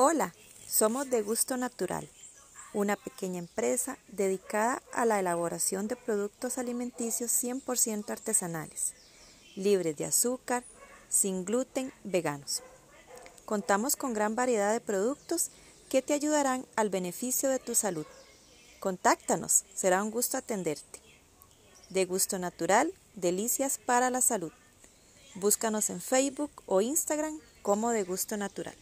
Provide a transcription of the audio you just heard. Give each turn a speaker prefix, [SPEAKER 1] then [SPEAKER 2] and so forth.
[SPEAKER 1] Hola, somos de Gusto Natural, una pequeña empresa dedicada a la elaboración de productos alimenticios 100% artesanales, libres de azúcar, sin gluten, veganos. Contamos con gran variedad de productos que te ayudarán al beneficio de tu salud. Contáctanos, será un gusto atenderte. De Gusto Natural, delicias para la salud. Búscanos en Facebook o Instagram como de Gusto Natural.